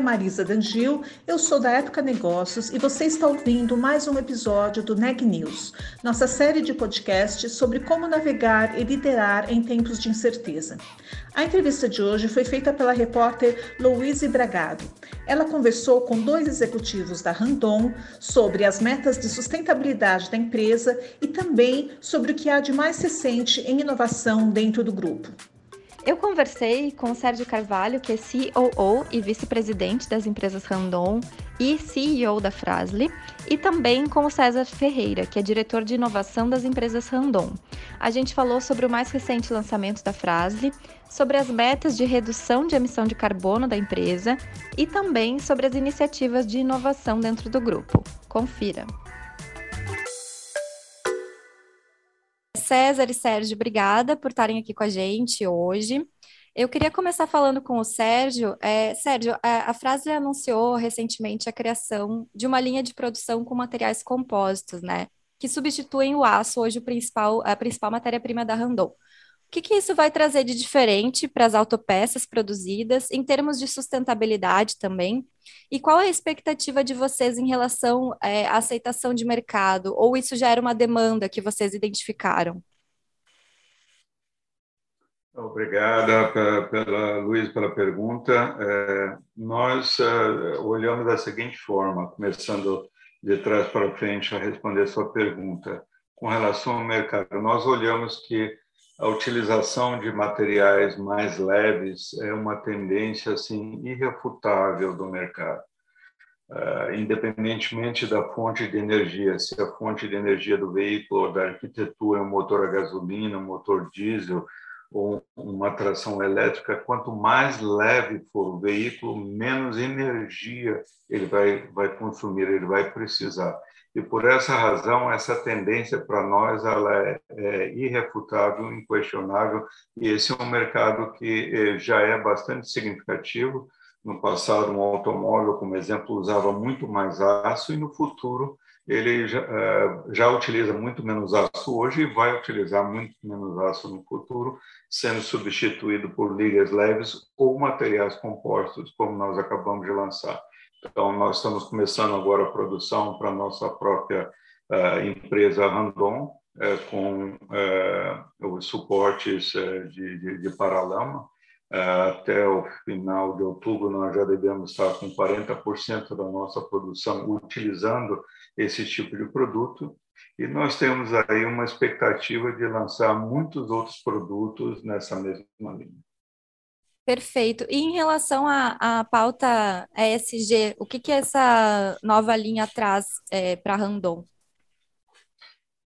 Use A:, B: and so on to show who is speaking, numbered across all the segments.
A: é Marisa Dangil, eu sou da Época Negócios e você está ouvindo mais um episódio do Neg News, nossa série de podcasts sobre como navegar e liderar em tempos de incerteza. A entrevista de hoje foi feita pela repórter Louise Bragado. Ela conversou com dois executivos da Randon sobre as metas de sustentabilidade da empresa e também sobre o que há de mais recente em inovação dentro do grupo.
B: Eu conversei com o Sérgio Carvalho, que é COO e vice-presidente das empresas Randon e CEO da Frasle, e também com o César Ferreira, que é diretor de inovação das empresas Randon. A gente falou sobre o mais recente lançamento da Frasle, sobre as metas de redução de emissão de carbono da empresa e também sobre as iniciativas de inovação dentro do grupo. Confira! César e Sérgio, obrigada por estarem aqui com a gente hoje. Eu queria começar falando com o Sérgio. É, Sérgio, a, a anunciou recentemente a criação de uma linha de produção com materiais compósitos, né? Que substituem o aço, hoje o principal, a principal matéria-prima da Randon. O que, que isso vai trazer de diferente para as autopeças produzidas, em termos de sustentabilidade também? E qual é a expectativa de vocês em relação é, à aceitação de mercado? Ou isso já era uma demanda que vocês identificaram?
C: Obrigada pela Luiz pela pergunta. É, nós é, olhamos da seguinte forma, começando de trás para frente a responder a sua pergunta. Com relação ao mercado, nós olhamos que a utilização de materiais mais leves é uma tendência assim irrefutável do mercado. Uh, independentemente da fonte de energia, se a fonte de energia do veículo da arquitetura é um motor a gasolina, um motor diesel ou uma tração elétrica, quanto mais leve for o veículo, menos energia ele vai, vai consumir, ele vai precisar. E por essa razão, essa tendência para nós ela é, é, irrefutável, inquestionável, e esse é um mercado que eh, já é bastante significativo. No passado, um automóvel, como exemplo, usava muito mais aço, e no futuro ele já, eh, já utiliza muito menos aço hoje e vai utilizar muito menos aço no futuro, sendo substituído por ligas leves ou materiais compostos, como nós acabamos de lançar. Então, nós estamos começando agora a produção para a nossa própria uh, empresa Randon, uh, com uh, os suportes de, de, de paralama. Até o final de outubro, nós já devemos estar com 40% da nossa produção utilizando esse tipo de produto. E nós temos aí uma expectativa de lançar muitos outros produtos nessa mesma linha.
B: Perfeito. E em relação à, à pauta ESG, o que, que essa nova linha traz é, para a Randon?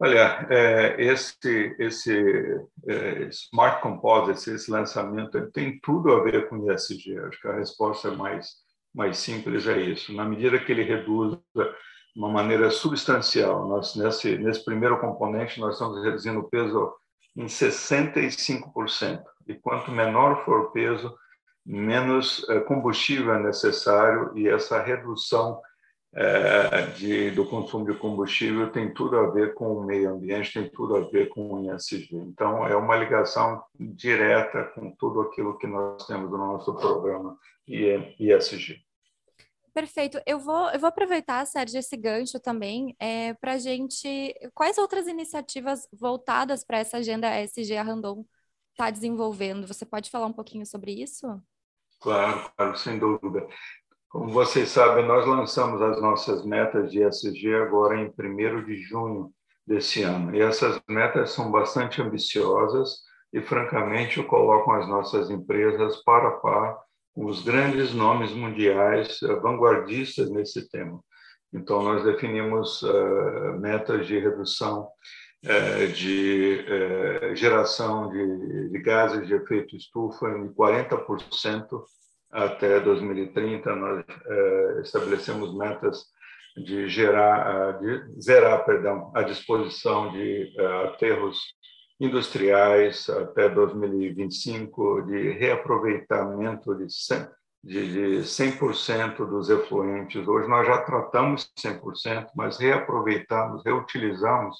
C: Olha, é, esse, esse é, Smart Composites, esse lançamento, tem tudo a ver com ESG. Acho que a resposta é mais, mais simples é isso. Na medida que ele reduz de uma maneira substancial, nós, nesse, nesse primeiro componente, nós estamos reduzindo o peso em 65%. E quanto menor for o peso, menos eh, combustível é necessário e essa redução é, de, do consumo de combustível tem tudo a ver com o meio ambiente, tem tudo a ver com o ISG. Então, é uma ligação direta com tudo aquilo que nós temos no nosso programa ISG.
B: Perfeito. Eu vou, eu vou aproveitar, Sérgio, esse gancho também é, para a gente. Quais outras iniciativas voltadas para essa agenda ESG a Randon está desenvolvendo? Você pode falar um pouquinho sobre isso?
C: Claro, claro, sem dúvida. Como vocês sabem, nós lançamos as nossas metas de ESG agora em 1 de junho desse ano. E essas metas são bastante ambiciosas e, francamente, colocam as nossas empresas para a par com os grandes nomes mundiais eh, vanguardistas nesse tema. Então, nós definimos uh, metas de redução uh, de uh, geração de, de, gases de efeito estufa em 40% até 2030. Nós estabelecemos metas de gerar, de zerar, perdão, a disposição de aterros industriais até 2025, de reaproveitamento de 100%, de 100% dos efluentes. Hoje nós já tratamos 100%, mas reaproveitamos, reutilizamos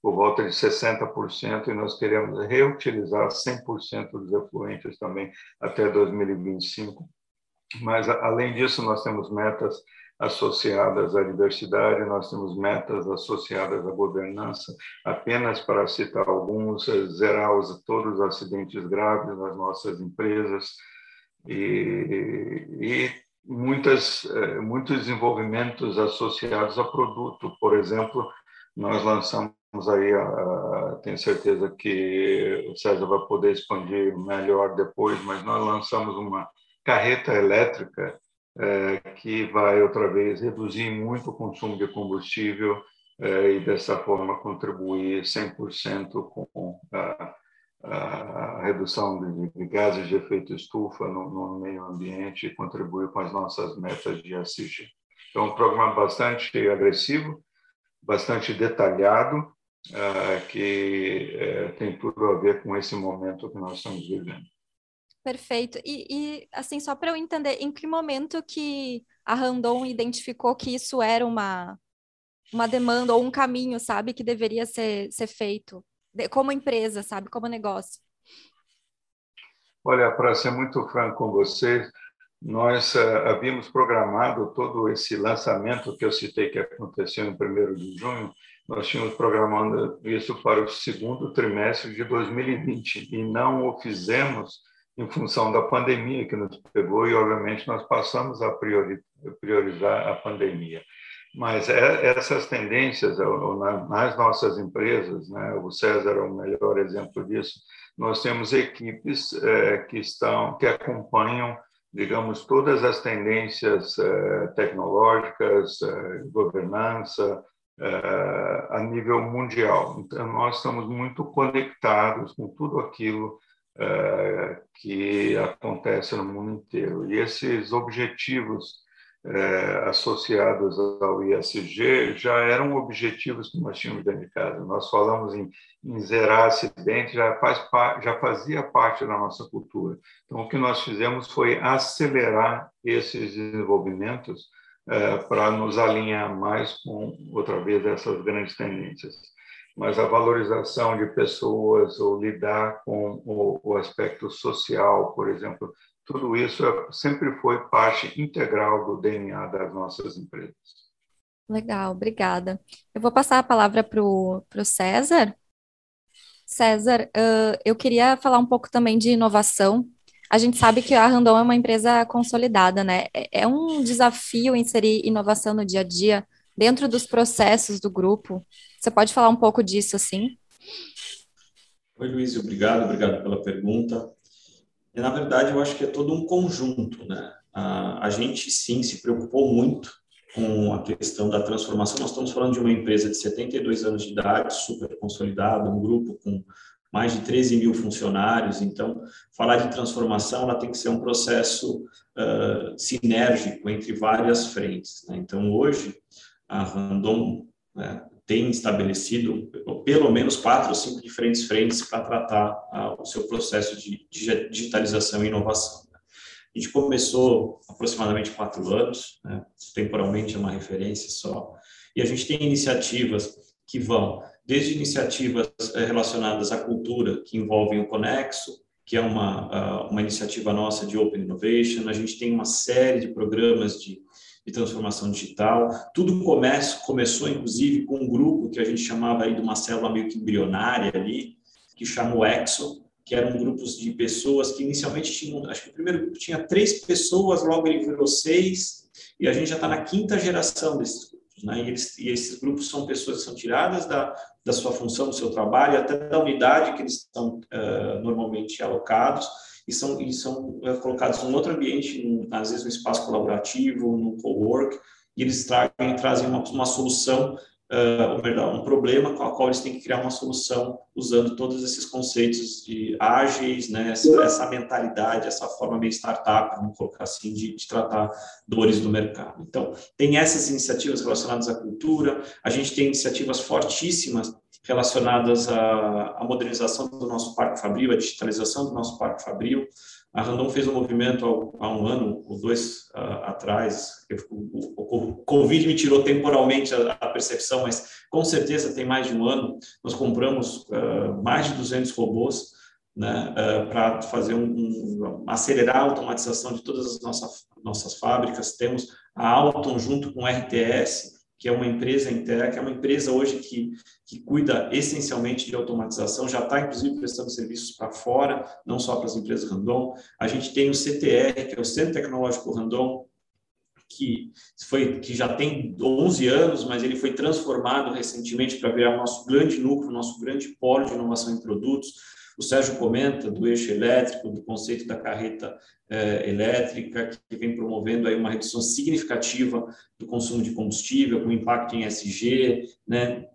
C: por volta de 60% e nós queremos reutilizar 100% dos efluentes também até 2025. Mas, além disso, nós temos metas associadas à diversidade, nós temos metas associadas à governança, apenas para citar alguns, zerar os, todos os acidentes graves nas nossas empresas e, e muitas, eh, muitos desenvolvimentos associados a produto. Por exemplo, nós lançamos aí, a, tenho certeza que o César vai poder expandir melhor depois, mas nós lançamos uma carreta elétrica é, que vai outra vez reduzir muito o consumo de combustível é, e dessa forma contribuir 100% com a, a redução de, gases de efeito estufa no, no, meio ambiente e contribuir com as nossas metas de SG. Então, um programa bastante agressivo, bastante detalhado, é, que tem tudo a ver com esse momento que nós estamos vivendo.
B: Perfeito. E, e assim, só para eu entender, em que momento que a Randon identificou que isso era uma, uma demanda ou um caminho, sabe, que deveria ser, ser feito, como empresa, sabe, como negócio?
C: Olha, para ser muito franco com vocês, nós uh, havíamos programado todo esse lançamento que eu citei que aconteceu em 1 de junho, nós tínhamos programado isso para o segundo trimestre de 2020 e não o fizemos em função da pandemia que nos pegou e, obviamente, nós passamos a priorizar a pandemia. Mas é, essas tendências nas nossas empresas, né, o César é o melhor exemplo disso, nós temos equipes é, que estão que acompanham digamos todas as tendências é, tecnológicas governança a nível mundial então nós estamos muito conectados com tudo aquilo é, que acontece no mundo inteiro. E esses objetivos é, associados ao ISG já eram objetivos que nós tínhamos dentro de casa. Nós falamos em, em zerar acidentes, já, faz, já fazia parte da nossa cultura. Então, o que nós fizemos foi acelerar esses desenvolvimentos é, para nos alinhar mais com, outra vez, essas grandes tendências mas a valorização de pessoas ou lidar com o, o aspecto social, por exemplo, tudo isso é, sempre foi parte integral do DNA das nossas empresas.
B: Legal, obrigada. Eu vou passar a palavra para o César. César, uh, eu queria falar um pouco também de inovação. A gente sabe que a Randon é uma empresa consolidada, né? É, é um desafio inserir inovação no dia a dia, dentro dos processos do grupo. Você pode falar um pouco disso, assim?
D: Oi, Luiz, obrigado, obrigado pela pergunta. E, na verdade, eu acho que é todo um conjunto, né? A, a gente, sim, se preocupou muito com a questão da transformação. Nós estamos falando de uma empresa de 72 anos de idade, super consolidada, um grupo com mais de 13 mil funcionários. Então, falar de transformação ela tem que ser um processo uh, sinérgico entre várias frentes. Né? Então, hoje, a Randon né, tem estabelecido pelo menos quatro ou cinco diferentes frentes para tratar ah, o seu processo de digitalização e inovação. Né. A gente começou aproximadamente quatro anos, né, temporalmente é uma referência só, e a gente tem iniciativas que vão desde iniciativas eh, relacionadas à cultura, que envolvem o Conexo, que é uma, ah, uma iniciativa nossa de Open Innovation, a gente tem uma série de programas de de transformação digital. Tudo começa, começou, inclusive, com um grupo que a gente chamava aí de uma célula meio que embrionária ali, que chamou Exo, que eram grupos de pessoas que inicialmente tinham, acho que o primeiro grupo tinha três pessoas, logo ele virou seis, e a gente já está na quinta geração desses grupos. né? E, eles, e esses grupos são pessoas que são tiradas da, da sua função, do seu trabalho, até da unidade que eles estão uh, normalmente alocados, e são, e são uh, colocados em outro ambiente, às vezes no espaço colaborativo, no co-work, e eles trazem, uma, uma solução uh, ou melhor, um problema com o qual eles têm que criar uma solução usando todos esses conceitos de ágeis, né, essa, essa mentalidade, essa forma meio startup, vamos colocar assim, de, de, tratar dores do mercado. Então, tem essas iniciativas relacionadas à cultura, a gente tem iniciativas fortíssimas relacionadas à, à modernização do nosso parque fabril, à digitalização do nosso parque fabril, a Randon fez um movimento há um ano ou dois uh, atrás. O, o, o, Covid me tirou temporalmente a, a, percepção, mas com certeza tem mais de um ano. Nós compramos uh, mais de 200 robôs né, uh, para fazer um, um, acelerar a automatização de todas as nossas, nossas fábricas. Temos a Alton junto com o RTS, que é uma empresa inteira, que é uma empresa hoje que, que cuida essencialmente de automatização, já está inclusive prestando serviços para fora, não só para as empresas Randon. A gente tem o CTR, que é o Centro Tecnológico Randon, que foi que já tem 11 anos, mas ele foi transformado recentemente para virar nosso grande núcleo, nosso grande polo de inovação em produtos. O Sérgio comenta do eixo elétrico, do conceito da carreta é, elétrica, que vem promovendo aí uma redução significativa do consumo de combustível, com impacto em SG, né?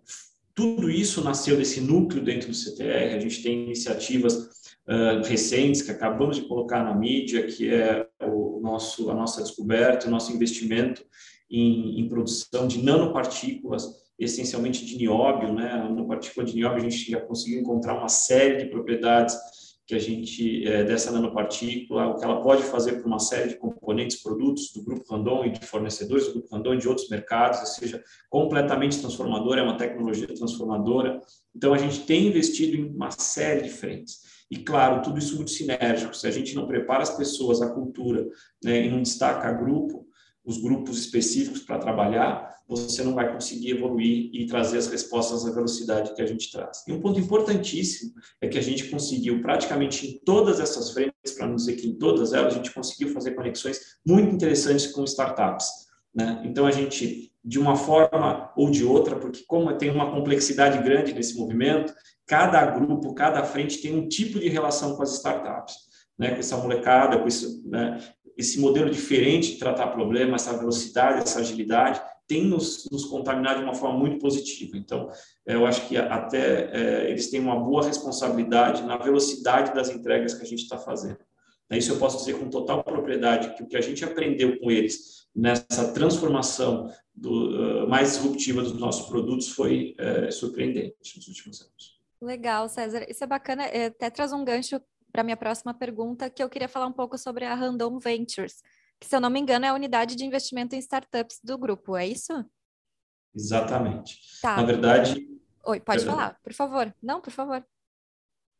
D: Tudo isso nasceu desse núcleo dentro do CTR. A gente tem iniciativas uh, recentes que acabamos de colocar na mídia, que é o nosso, a nossa descoberta, o nosso investimento em, em produção de nanopartículas essencialmente de nióbio, né? No partícula de nióbio a gente já conseguiu encontrar uma série de propriedades que a gente é, dessa nanopartícula, o que ela pode fazer para uma série de componentes, produtos do grupo Randon e de fornecedores do grupo Randon e de outros mercados, ou seja, completamente transformadora, é uma tecnologia transformadora. Então a gente tem investido em uma série de frentes. E claro, tudo isso muito sinérgico. Se a gente não prepara as pessoas, a cultura, né, e não destaca grupo, os grupos específicos para trabalhar, você não vai conseguir evoluir e trazer as respostas na velocidade que a gente traz. E um ponto importantíssimo é que a gente conseguiu praticamente em todas essas frentes, para não dizer que em todas elas, a gente conseguiu fazer conexões muito interessantes com startups. Né? Então, a gente, de uma forma ou de outra, porque como tem uma complexidade grande nesse movimento, cada grupo, cada frente tem um tipo de relação com as startups. Né, com essa molecada, com isso, né, esse modelo diferente de tratar problema, essa velocidade, essa agilidade, tem nos, nos contaminado de uma forma muito positiva. Então, é, eu acho que até é, eles têm uma boa responsabilidade na velocidade das entregas que a gente está fazendo. É, isso eu posso dizer com total propriedade, que o que a gente aprendeu com eles nessa transformação do, uh, mais disruptiva dos nossos produtos foi uh, surpreendente nos últimos anos.
B: Legal, César. Isso é bacana. É, até traz um gancho para minha próxima pergunta, que eu queria falar um pouco sobre a Random Ventures, que, se eu não me engano, é a unidade de investimento em startups do grupo, é isso?
D: Exatamente. Tá. Na verdade.
B: Oi, pode perdão. falar, por favor. Não, por favor.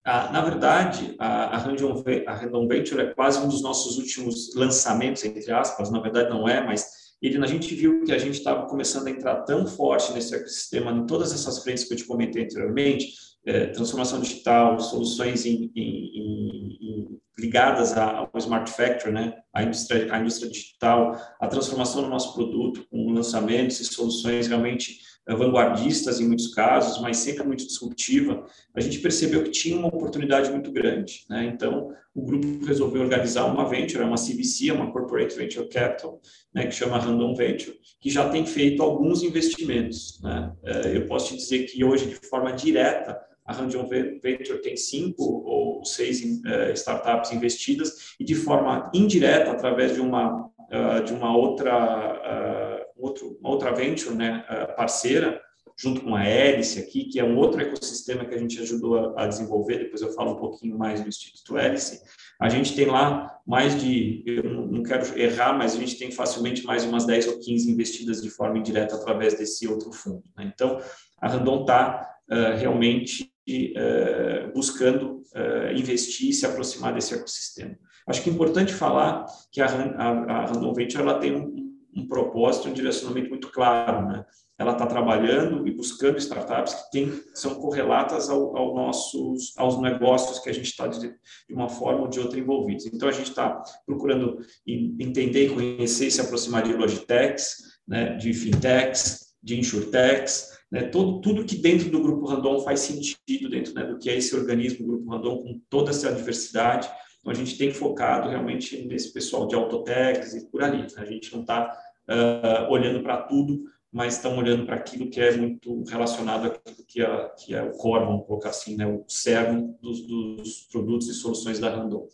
D: Ah, na verdade, a, a, Random, a Random Venture é quase um dos nossos últimos lançamentos, entre aspas, na verdade não é, mas ele, a gente viu que a gente estava começando a entrar tão forte nesse ecossistema, em todas essas frentes que eu te comentei anteriormente, é, transformação digital, soluções em, em, em, ligadas ao smart factory, né, a indústria, a indústria digital, a transformação do nosso produto com lançamentos e soluções realmente é, vanguardistas em muitos casos, mas sempre muito disruptiva, a gente percebeu que tinha uma oportunidade muito grande. Né? Então, o grupo resolveu organizar uma venture, uma CVC, uma Corporate Venture Capital, né, que chama Random Venture, que já tem feito alguns investimentos. Né? É, eu posso te dizer que hoje, de forma direta, a Randion Venture tem cinco ou seis uh, startups investidas e de forma indireta através de uma uh, de uma outra uh, outro, uma outra venture né, parceira junto com a Hélice aqui, que é um outro ecossistema que a gente ajudou a, a, desenvolver, depois eu falo um pouquinho mais do Instituto Hélice, a gente tem lá mais de, eu não quero errar, mas a gente tem facilmente mais de umas 10 ou 15 investidas de forma indireta através desse outro fundo. Né? Então, a Randon está uh, realmente uh, buscando uh, investir e se aproximar desse ecossistema. Acho que é importante falar que a, a, a Random Venture ela tem um, um propósito, um direcionamento muito claro, né? Ela está trabalhando e buscando startups que tem, são correlatas ao, ao nossos, aos negócios que a gente está de, de, uma forma ou de outra envolvidos. Então a gente está procurando entender, conhecer e se aproximar de logitechs, né, de fintechs, de insurtechs, né, todo, tudo que dentro do Grupo Randon faz sentido dentro né, do que é esse organismo, o Grupo Randon, com toda essa diversidade. Então, a gente tem focado realmente nesse pessoal de autotechs e por ali. Né? A gente não está uh, olhando para tudo, mas estamos olhando para aquilo que é muito relacionado àquilo que é, que é o core, vamos colocar assim, né, o cerne dos, dos produtos e soluções da Randon.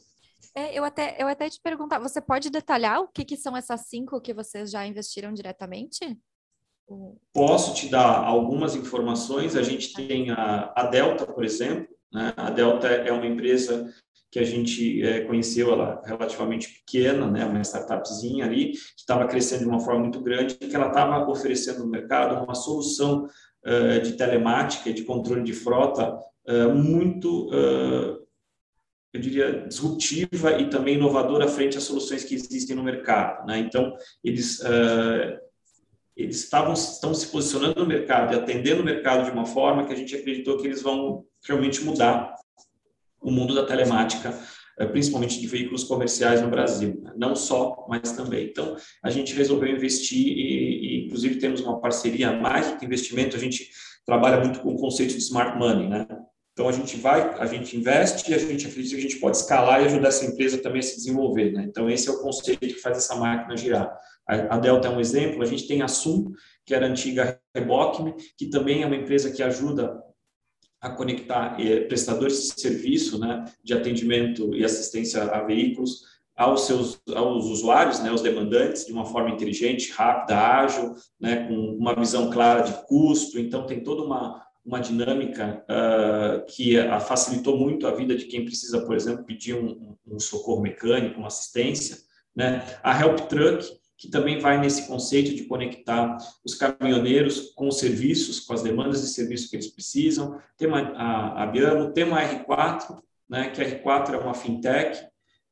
B: É, eu, até, eu até te perguntar, você pode detalhar o que, que são essas cinco que vocês já investiram diretamente?
D: Posso te dar algumas informações. A gente tem a, a Delta, por exemplo. Né? A Delta é uma empresa que a gente é, conheceu ela relativamente pequena, né, uma startupzinha ali, que estava crescendo de uma forma muito grande, que ela estava oferecendo no mercado uma solução uh, de telemática, de controle de frota uh, muito, uh, eu diria, disruptiva e também inovadora frente às soluções que existem no mercado. Né? Então, eles eles estavam estão se posicionando no mercado e atendendo o mercado de uma forma que a gente acreditou que eles vão realmente mudar o mundo da telemática, eh, principalmente de veículos comerciais no Brasil, né? não só, mas também. Então, a gente resolveu investir e, e, inclusive, temos uma parceria, mais do que investimento, a gente trabalha muito com o conceito de smart money, né? Então, a gente vai, a gente investe e a gente acredita que a gente pode escalar e ajudar essa empresa também a se desenvolver, né? Então, esse é o conceito que faz essa máquina girar. A Delta é um exemplo, a gente tem a Sum, que era antiga Rebocme, que também é uma empresa que ajuda a conectar eh, prestadores de serviço, né, de atendimento e assistência a veículos aos seus aos usuários, né, aos demandantes, de uma forma inteligente, rápida, ágil, né, com uma visão clara de custo. Então tem toda uma uma dinâmica uh, que a facilitou muito a vida de quem precisa, por exemplo, pedir um, um socorro mecânico, uma assistência. Né? A Help Truck, que também vai nesse conceito de conectar os caminhoneiros com os serviços, com as demandas de serviço que eles precisam. Tem uma, a, a tem uma R4, né, que a R4 é uma fintech,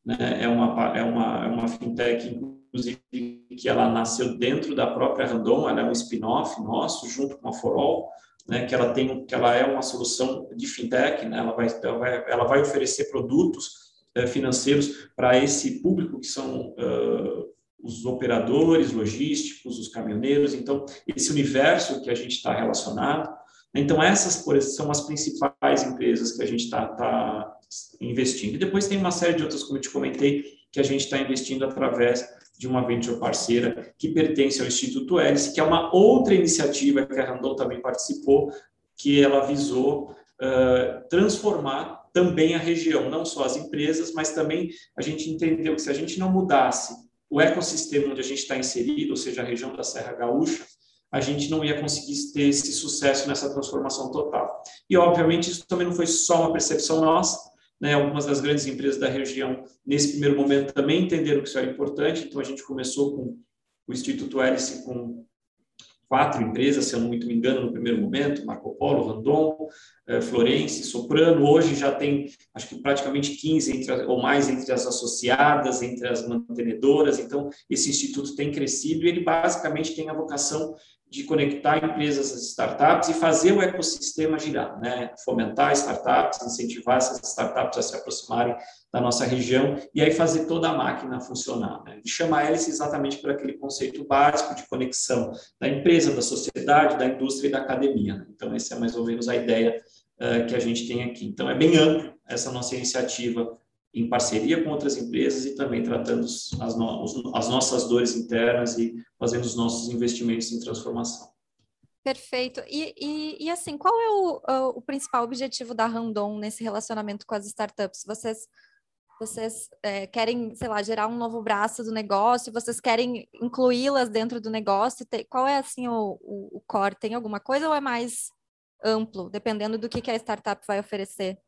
D: né, é, uma, é, uma, é uma fintech, inclusive, que ela nasceu dentro da própria Randon, ela é um spin-off nosso, junto com a Forol, né, que ela tem, que ela é uma solução de fintech, né, ela, vai, ela, vai, ela vai oferecer produtos eh, financeiros para esse público que são uh, os operadores logísticos, os caminhoneiros, então esse universo que a gente está relacionado. Então essas são as principais empresas que a gente está tá investindo. E depois tem uma série de outras, como eu te comentei, que a gente está investindo através de uma venture parceira que pertence ao Instituto Hélice, que é uma outra iniciativa que a Randon também participou, que ela visou uh, transformar também a região, não só as empresas, mas também a gente entendeu que se a gente não mudasse o ecossistema onde a gente está inserido, ou seja, a região da Serra Gaúcha, a gente não ia conseguir ter esse sucesso nessa transformação total. E, obviamente, isso também não foi só uma percepção nossa, né? algumas das grandes empresas da região, nesse primeiro momento, também entenderam que isso era importante, então a gente começou com o Instituto Hélice com quatro empresas, se eu não muito me engano, no primeiro momento, Marco Polo, Randon, eh, Florence, Soprano, hoje já tem, acho que praticamente 15 entre, ou mais entre as associadas, entre as mantenedoras, então esse instituto tem crescido e ele basicamente tem a vocação de conectar empresas às startups e fazer o ecossistema girar, né? fomentar startups, incentivar essas startups a se aproximarem da nossa região e aí fazer toda a máquina funcionar. Né? E chamar eles exatamente por aquele conceito básico de conexão da empresa, da sociedade, da indústria e da academia. Né? Então, essa é mais ou menos a ideia uh, que a gente tem aqui. Então, é bem amplo essa nossa iniciativa em parceria com outras empresas e também tratando as, no, as nossas dores internas e fazendo os nossos investimentos em transformação.
B: Perfeito. E, e, e assim, qual é o, o, principal objetivo da Randon nesse relacionamento com as startups? Vocês, vocês é, querem, sei lá, gerar um novo braço do negócio? Vocês querem incluí-las dentro do negócio? Qual é, assim, o, o, o core? Tem alguma coisa ou é mais amplo, dependendo do que, que a startup vai oferecer?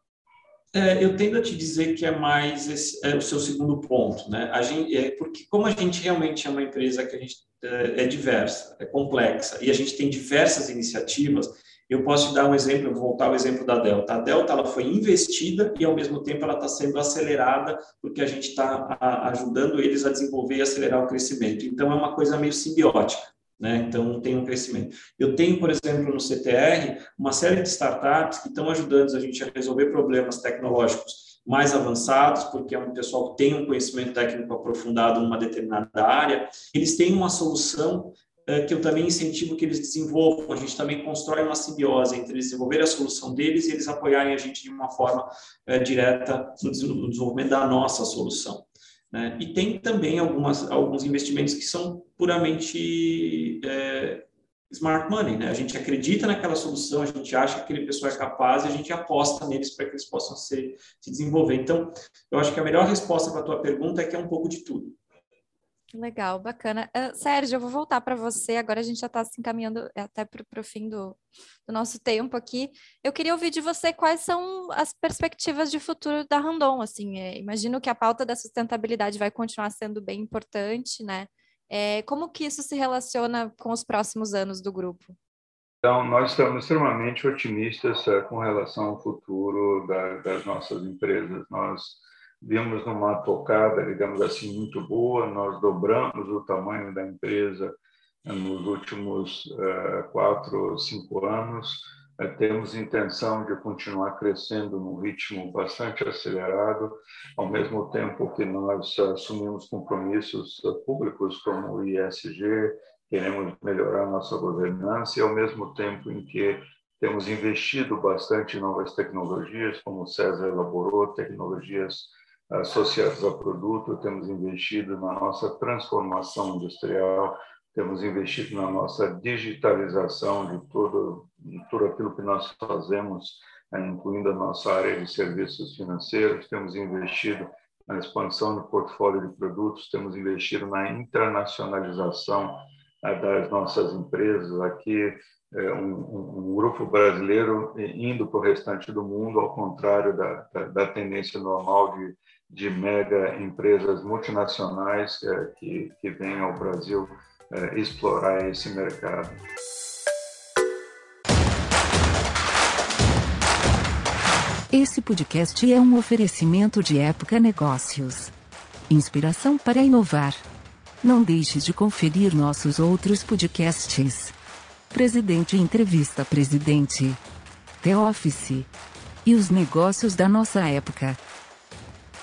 D: É, eu tendo a te dizer que é mais esse, é o seu segundo ponto, né? A gente, é, porque como a gente realmente é uma empresa que a gente é, é, diversa, é complexa e a gente tem diversas iniciativas, eu posso te dar um exemplo, vou voltar ao exemplo da Delta. A Delta ela foi investida e ao mesmo tempo ela está sendo acelerada porque a gente está ajudando eles a desenvolver e acelerar o crescimento. Então é uma coisa meio simbiótica. Né? Então, tem um crescimento. Eu tenho, por exemplo, no CTR, uma série de startups que estão ajudando a gente a resolver problemas tecnológicos mais avançados, porque é um pessoal que tem um conhecimento técnico aprofundado numa determinada área. Eles têm uma solução é, que eu também incentivo que eles desenvolvam. A gente também constrói uma simbiose entre eles desenvolverem a solução deles e eles apoiarem a gente de uma forma é, direta no desenvolvimento da nossa solução. Né? E tem também algumas, alguns investimentos que são puramente é, smart money, né? A gente acredita naquela solução, a gente acha que aquele pessoal é capaz e a gente aposta neles para que eles possam se desenvolver. Então, eu acho que a melhor resposta para a tua pergunta é que é um pouco de tudo.
B: Legal, bacana. Uh, Sérgio, eu vou voltar para você. Agora a gente já está se encaminhando até para o fim do, do, nosso tempo aqui. Eu queria ouvir de você quais são as perspectivas de futuro da Randon. Assim, é, imagino que a pauta da sustentabilidade vai continuar sendo bem importante, né? É, como que isso se relaciona com os próximos anos do grupo?
C: Então, nós estamos extremamente otimistas é, com relação ao futuro da, das nossas empresas. Nós vimos numa tocada, digamos assim, muito boa, nós dobramos o tamanho da empresa é, nos últimos uh, quatro, cinco anos. É, temos intenção de continuar crescendo num ritmo bastante acelerado, ao mesmo tempo que nós assumimos compromissos públicos como o ISG, queremos melhorar nossa governança e ao mesmo tempo em que temos investido bastante em novas tecnologias, como o César elaborou, tecnologias associadas a produto, temos investido na nossa transformação industrial, temos investido na nossa digitalização de tudo, de tudo aquilo que nós fazemos, né, incluindo a nossa área de serviços financeiros, temos investido na expansão do portfólio de produtos, temos investido na internacionalização né, das nossas empresas. Aqui, é, um, um, grupo brasileiro indo para o restante do mundo, ao contrário da, da, da tendência normal de, de mega empresas multinacionais é, que, que vêm ao Brasil é, explorar esse mercado.
E: Esse podcast é um oferecimento de Época Negócios. Inspiração para inovar. Não deixe de conferir nossos outros podcasts. Presidente Entrevista Presidente. The Office. E os negócios da nossa época.